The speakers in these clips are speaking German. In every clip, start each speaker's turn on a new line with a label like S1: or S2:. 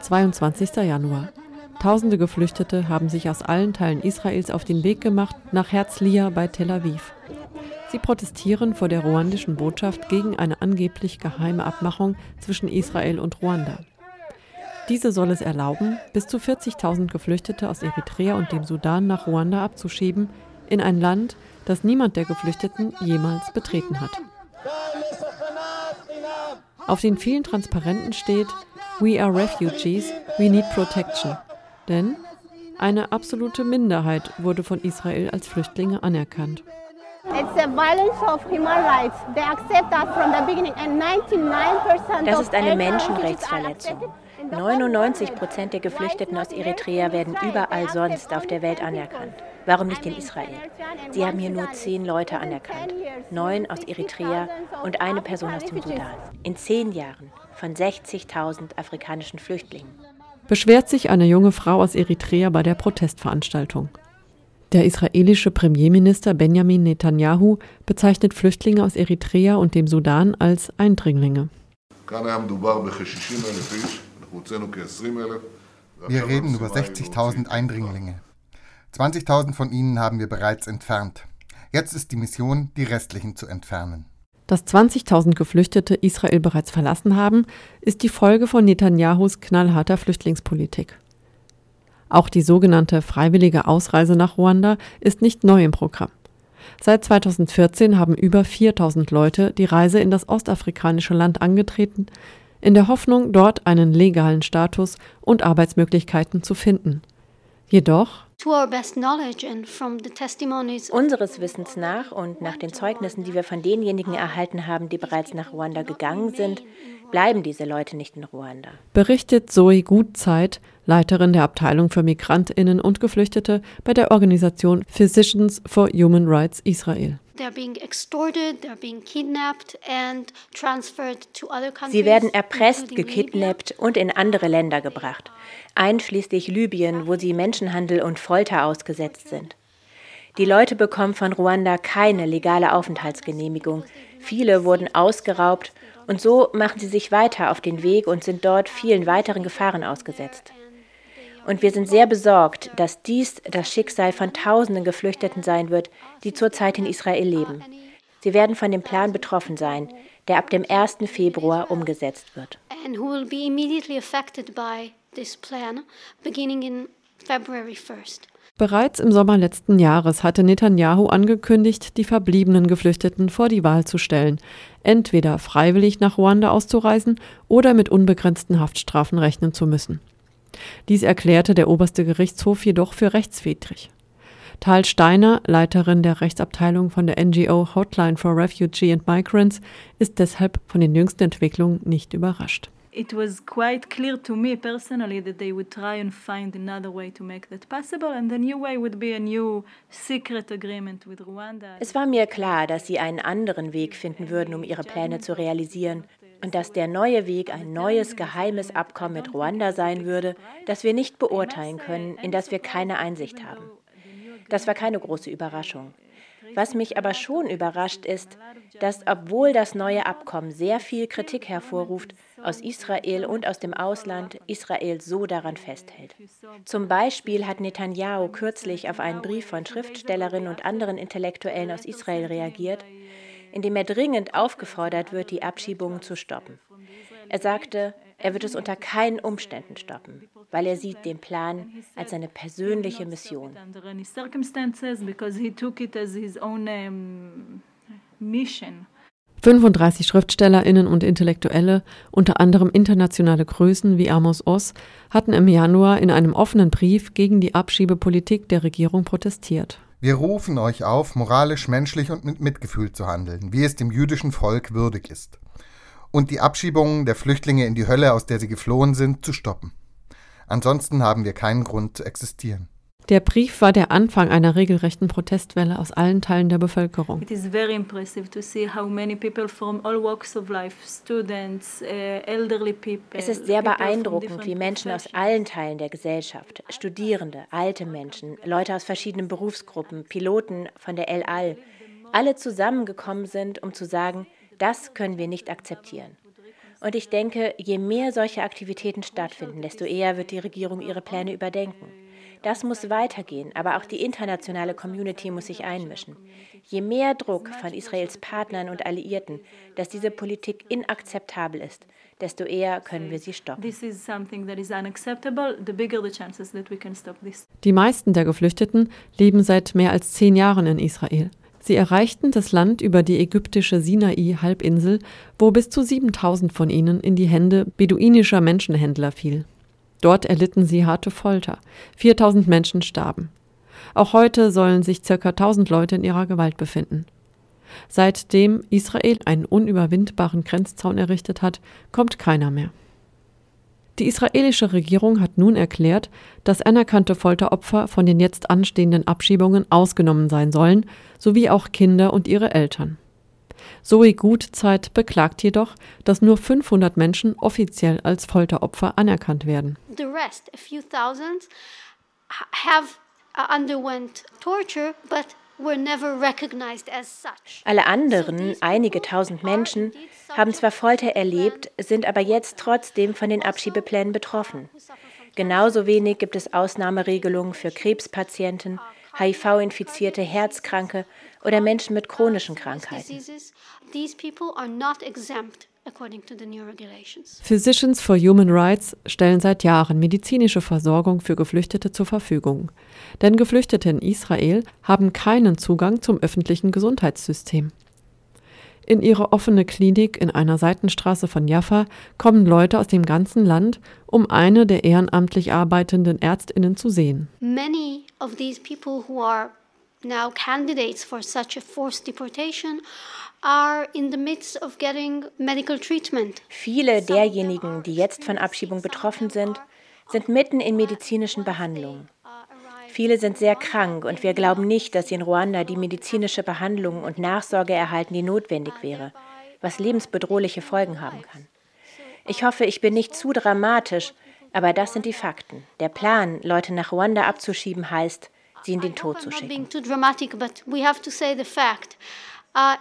S1: 22. Januar. Tausende Geflüchtete haben sich aus allen Teilen Israels auf den Weg gemacht nach Herzliya bei Tel Aviv. Sie protestieren vor der ruandischen Botschaft gegen eine angeblich geheime Abmachung zwischen Israel und Ruanda. Diese soll es erlauben, bis zu 40.000 Geflüchtete aus Eritrea und dem Sudan nach Ruanda abzuschieben, in ein Land, das niemand der Geflüchteten jemals betreten hat. Auf den vielen Transparenten steht We are refugees, we need protection. Denn eine absolute Minderheit wurde von Israel als Flüchtlinge anerkannt.
S2: Das ist eine Menschenrechtsverletzung. 99 Prozent der Geflüchteten aus Eritrea werden überall sonst auf der Welt anerkannt. Warum nicht in Israel? Sie haben hier nur zehn Leute anerkannt. Neun aus Eritrea und eine Person aus dem Sudan. In zehn Jahren von 60.000 afrikanischen Flüchtlingen.
S1: Beschwert sich eine junge Frau aus Eritrea bei der Protestveranstaltung. Der israelische Premierminister Benjamin Netanyahu bezeichnet Flüchtlinge aus Eritrea und dem Sudan als Eindringlinge.
S3: Wir reden über 60.000 Eindringlinge. 20.000 von ihnen haben wir bereits entfernt. Jetzt ist die Mission, die restlichen zu entfernen.
S1: Dass 20.000 Geflüchtete Israel bereits verlassen haben, ist die Folge von Netanyahus knallharter Flüchtlingspolitik. Auch die sogenannte freiwillige Ausreise nach Ruanda ist nicht neu im Programm. Seit 2014 haben über 4000 Leute die Reise in das ostafrikanische Land angetreten, in der Hoffnung, dort einen legalen Status und Arbeitsmöglichkeiten zu finden. Jedoch
S2: Unseres Wissens nach und nach den Zeugnissen, die wir von denjenigen erhalten haben, die bereits nach Ruanda gegangen sind, bleiben diese Leute nicht in Ruanda.
S1: Berichtet Zoe Gutzeit, Leiterin der Abteilung für Migrantinnen und Geflüchtete bei der Organisation Physicians for Human Rights Israel.
S2: Sie werden erpresst, gekidnappt und in andere Länder gebracht, einschließlich Libyen, wo sie Menschenhandel und Folter ausgesetzt sind. Die Leute bekommen von Ruanda keine legale Aufenthaltsgenehmigung. Viele wurden ausgeraubt und so machen sie sich weiter auf den Weg und sind dort vielen weiteren Gefahren ausgesetzt. Und wir sind sehr besorgt, dass dies das Schicksal von tausenden Geflüchteten sein wird, die zurzeit in Israel leben. Sie werden von dem Plan betroffen sein, der ab dem 1. Februar umgesetzt wird.
S1: Bereits im Sommer letzten Jahres hatte Netanyahu angekündigt, die verbliebenen Geflüchteten vor die Wahl zu stellen, entweder freiwillig nach Ruanda auszureisen oder mit unbegrenzten Haftstrafen rechnen zu müssen. Dies erklärte der oberste Gerichtshof jedoch für rechtswidrig. Tal Steiner, Leiterin der Rechtsabteilung von der NGO Hotline for Refugee and Migrants, ist deshalb von den jüngsten Entwicklungen nicht überrascht. It was quite clear to me personally that they would try and find another way to make that possible and the new way would be a new secret agreement with Rwanda.
S2: Es war mir klar, dass sie einen anderen Weg finden würden, um ihre Pläne zu realisieren und dass der neue Weg ein neues geheimes Abkommen mit Ruanda sein würde, das wir nicht beurteilen können, in das wir keine Einsicht haben. Das war keine große Überraschung. Was mich aber schon überrascht ist, dass obwohl das neue Abkommen sehr viel Kritik hervorruft, aus Israel und aus dem Ausland Israel so daran festhält. Zum Beispiel hat Netanyahu kürzlich auf einen Brief von Schriftstellerinnen und anderen Intellektuellen aus Israel reagiert, in dem er dringend aufgefordert wird, die Abschiebungen zu stoppen. Er sagte, er wird es unter keinen Umständen stoppen, weil er sieht den Plan als seine persönliche Mission.
S1: Mission. 35 Schriftstellerinnen und Intellektuelle, unter anderem internationale Größen wie Amos Oz, hatten im Januar in einem offenen Brief gegen die Abschiebepolitik der Regierung protestiert.
S3: Wir rufen euch auf, moralisch, menschlich und mit Mitgefühl zu handeln, wie es dem jüdischen Volk würdig ist. Und die Abschiebungen der Flüchtlinge in die Hölle, aus der sie geflohen sind, zu stoppen. Ansonsten haben wir keinen Grund zu existieren.
S1: Der Brief war der Anfang einer regelrechten Protestwelle aus allen Teilen der Bevölkerung. Es ist
S2: sehr beeindruckend, wie Menschen aus allen Teilen der Gesellschaft, Studierende, alte Menschen, Leute aus verschiedenen Berufsgruppen, Piloten von der El Al, alle zusammengekommen sind, um zu sagen, Das können wir nicht akzeptieren. Und ich denke, je mehr solche Aktivitäten stattfinden, desto eher wird die Regierung ihre Pläne überdenken. Das muss weitergehen, aber auch die internationale Community muss sich einmischen. Je mehr Druck von Israels Partnern und Alliierten, dass diese Politik inakzeptabel ist, desto eher können wir sie stoppen.
S1: Die meisten der Geflüchteten leben seit mehr als zehn Jahren in Israel. Sie erreichten das Land über die ägyptische Sinai-Halbinsel, wo bis zu 7000 von ihnen in die Hände beduinischer Menschenhändler fiel. Dort erlitten sie harte Folter. 4000 Menschen starben. Auch heute sollen sich ca. 1000 Leute in ihrer Gewalt befinden. Seitdem Israel einen unüberwindbaren Grenzzaun errichtet hat, kommt keiner mehr. Die israelische Regierung hat nun erklärt, dass anerkannte Folteropfer von den jetzt anstehenden Abschiebungen ausgenommen sein sollen, sowie auch Kinder und ihre Eltern. Zoe Gutzeit beklagt jedoch, dass nur 500 Menschen offiziell als Folteropfer anerkannt werden. The rest, a few thousands,
S2: have uh, underwent torture, but alle anderen, einige tausend Menschen, haben zwar Folter erlebt, sind aber jetzt trotzdem von den Abschiebeplänen betroffen. Genauso wenig gibt es Ausnahmeregelungen für Krebspatienten, HIV-infizierte Herzkranke oder Menschen mit chronischen Krankheiten.
S1: Physicians for Human Rights stellen seit Jahren medizinische Versorgung für Geflüchtete zur Verfügung. Denn Geflüchtete in Israel haben keinen Zugang zum öffentlichen Gesundheitssystem. In ihre offene Klinik in einer Seitenstraße von Jaffa kommen Leute aus dem ganzen Land, um eine der ehrenamtlich arbeitenden Ärztinnen zu sehen. Many of these people who are now candidates for such a forced deportation
S2: Viele derjenigen, die jetzt von Abschiebung betroffen sind, sind mitten in medizinischen Behandlungen. Viele sind sehr krank und wir glauben nicht, dass sie in Ruanda die medizinische Behandlung und Nachsorge erhalten, die notwendig wäre, was lebensbedrohliche Folgen haben kann. Ich hoffe, ich bin nicht zu dramatisch, aber das sind die Fakten. Der Plan, Leute nach Ruanda abzuschieben, heißt, sie in den Tod zu schicken.
S1: Uh,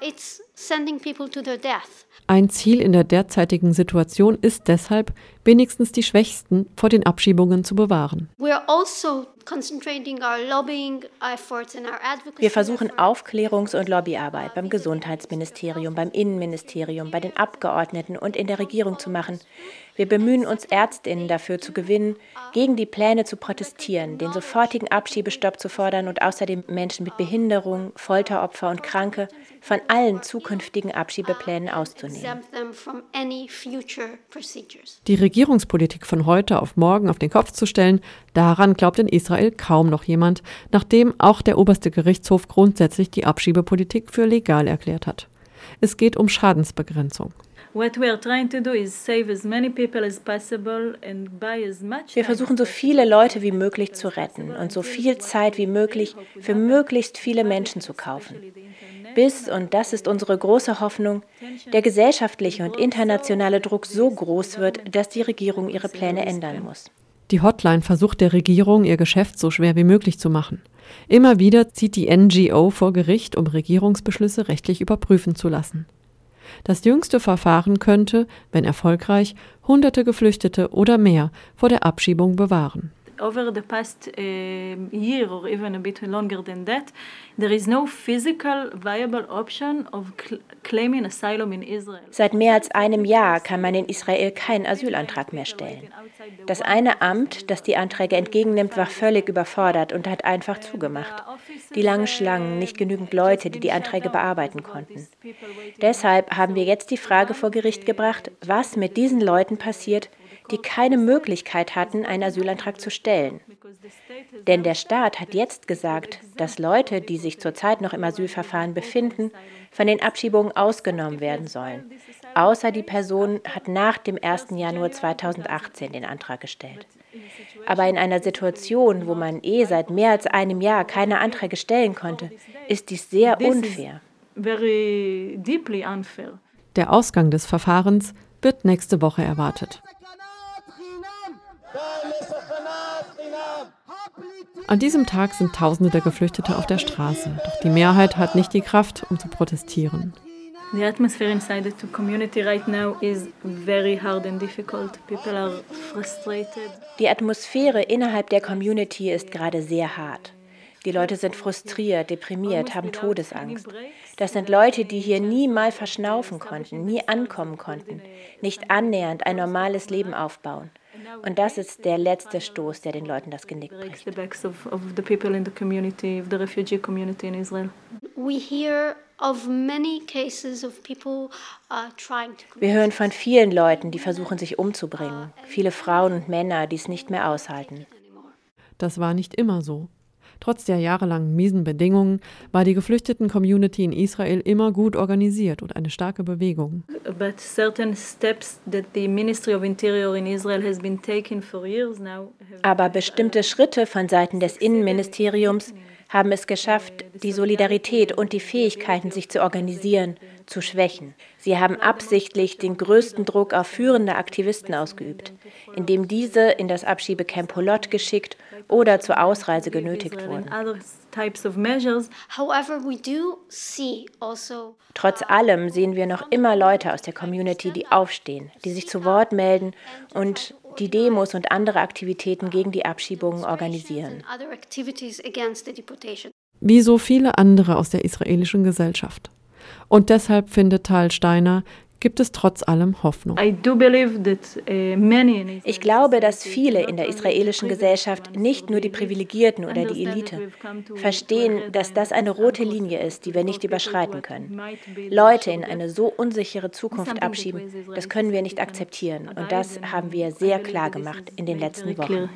S1: Ein Ziel in der derzeitigen Situation ist deshalb, wenigstens die Schwächsten vor den Abschiebungen zu bewahren.
S2: Also Wir versuchen Aufklärungs- und Lobbyarbeit beim Gesundheitsministerium, beim Innenministerium, bei den Abgeordneten und in der Regierung zu machen. Wir bemühen uns, Ärztinnen dafür zu gewinnen, gegen die Pläne zu protestieren, den sofortigen Abschiebestopp zu fordern und außerdem Menschen mit Behinderung, Folteropfer und Kranke von allen zukünftigen Abschiebeplänen auszunehmen.
S1: Die Regierungspolitik von heute auf morgen auf den Kopf zu stellen, daran glaubt in Israel kaum noch jemand, nachdem auch der oberste Gerichtshof grundsätzlich die Abschiebepolitik für legal erklärt hat. Es geht um Schadensbegrenzung.
S2: Wir versuchen so viele Leute wie möglich zu retten und so viel Zeit wie möglich für möglichst viele Menschen zu kaufen. Bis, und das ist unsere große Hoffnung, der gesellschaftliche und internationale Druck so groß wird, dass die Regierung ihre Pläne ändern muss.
S1: Die Hotline versucht der Regierung, ihr Geschäft so schwer wie möglich zu machen. Immer wieder zieht die NGO vor Gericht, um Regierungsbeschlüsse rechtlich überprüfen zu lassen. Das jüngste Verfahren könnte, wenn erfolgreich, hunderte Geflüchtete oder mehr vor der Abschiebung bewahren over the past uh, year or even a bit longer than that, there is no physical viable option of
S2: claiming asylum in Israel. Seit mehr als einem Jahr kann man in Israel keinen Asylantrag mehr stellen. Das eine Amt, das die Anträge entgegennimmt, war völlig überfordert und hat einfach zugemacht. Die langen Schlangen, nicht genügend Leute, die die Anträge bearbeiten konnten. Deshalb haben wir jetzt die Frage vor Gericht gebracht, was mit diesen Leuten passiert, die keine Möglichkeit hatten, einen Asylantrag zu stellen. Denn der Staat hat jetzt gesagt, dass Leute, die sich zurzeit noch im Asylverfahren befinden, von den Abschiebungen ausgenommen werden sollen. Außer die Person hat nach dem 1. Januar 2018 den Antrag gestellt. Aber in einer Situation, wo man eh seit mehr als einem Jahr keine Anträge stellen konnte, ist dies sehr unfair.
S1: Der Ausgang des Verfahrens wird nächste Woche erwartet. An diesem Tag sind Tausende der Geflüchtete auf der Straße, doch die Mehrheit hat nicht die Kraft, um zu protestieren.
S4: The atmosphere inside the community right now is very hard and difficult. People are frustrated.
S2: Die Atmosphäre innerhalb der Community ist gerade sehr hart. Die Leute sind frustriert, deprimiert, haben Todesangst. Das sind Leute, die hier nie mal verschnaufen konnten, nie ankommen konnten, nicht annähernd ein normales Leben aufbauen. Und das ist der letzte Stoß, der den Leuten das Genick bricht.
S5: We hear
S2: Wir hören von vielen Leuten, die versuchen, sich umzubringen. Viele Frauen und Männer, die es nicht mehr aushalten.
S1: Das war nicht immer so. Trotz der jahrelangen miesen Bedingungen war die geflüchteten Community in Israel immer gut organisiert und eine starke Bewegung.
S2: Aber bestimmte Schritte von Seiten des Innenministeriums haben es geschafft, die Solidarität und die Fähigkeiten, sich zu organisieren, zu schwächen. Sie haben absichtlich den größten Druck auf führende Aktivisten ausgeübt, indem diese in das Abschiebecamp Polot geschickt oder zur Ausreise genötigt wurden. Also, Trotz allem sehen wir noch immer Leute aus der Community, die aufstehen, die sich zu Wort melden und die Demos und andere Aktivitäten gegen die Abschiebungen organisieren.
S1: Wie so viele andere aus der israelischen Gesellschaft. Und deshalb findet Tal Steiner, gibt es trotz allem Hoffnung. Uh,
S2: ich glaube, dass viele in der israelischen Gesellschaft, nicht nur die Privilegierten oder die Elite, verstehen, dass das eine rote Linie ist, die wir nicht überschreiten können. Leute in eine so unsichere Zukunft abschieben, das können wir nicht akzeptieren. Und das haben wir sehr klar gemacht in den letzten Wochen.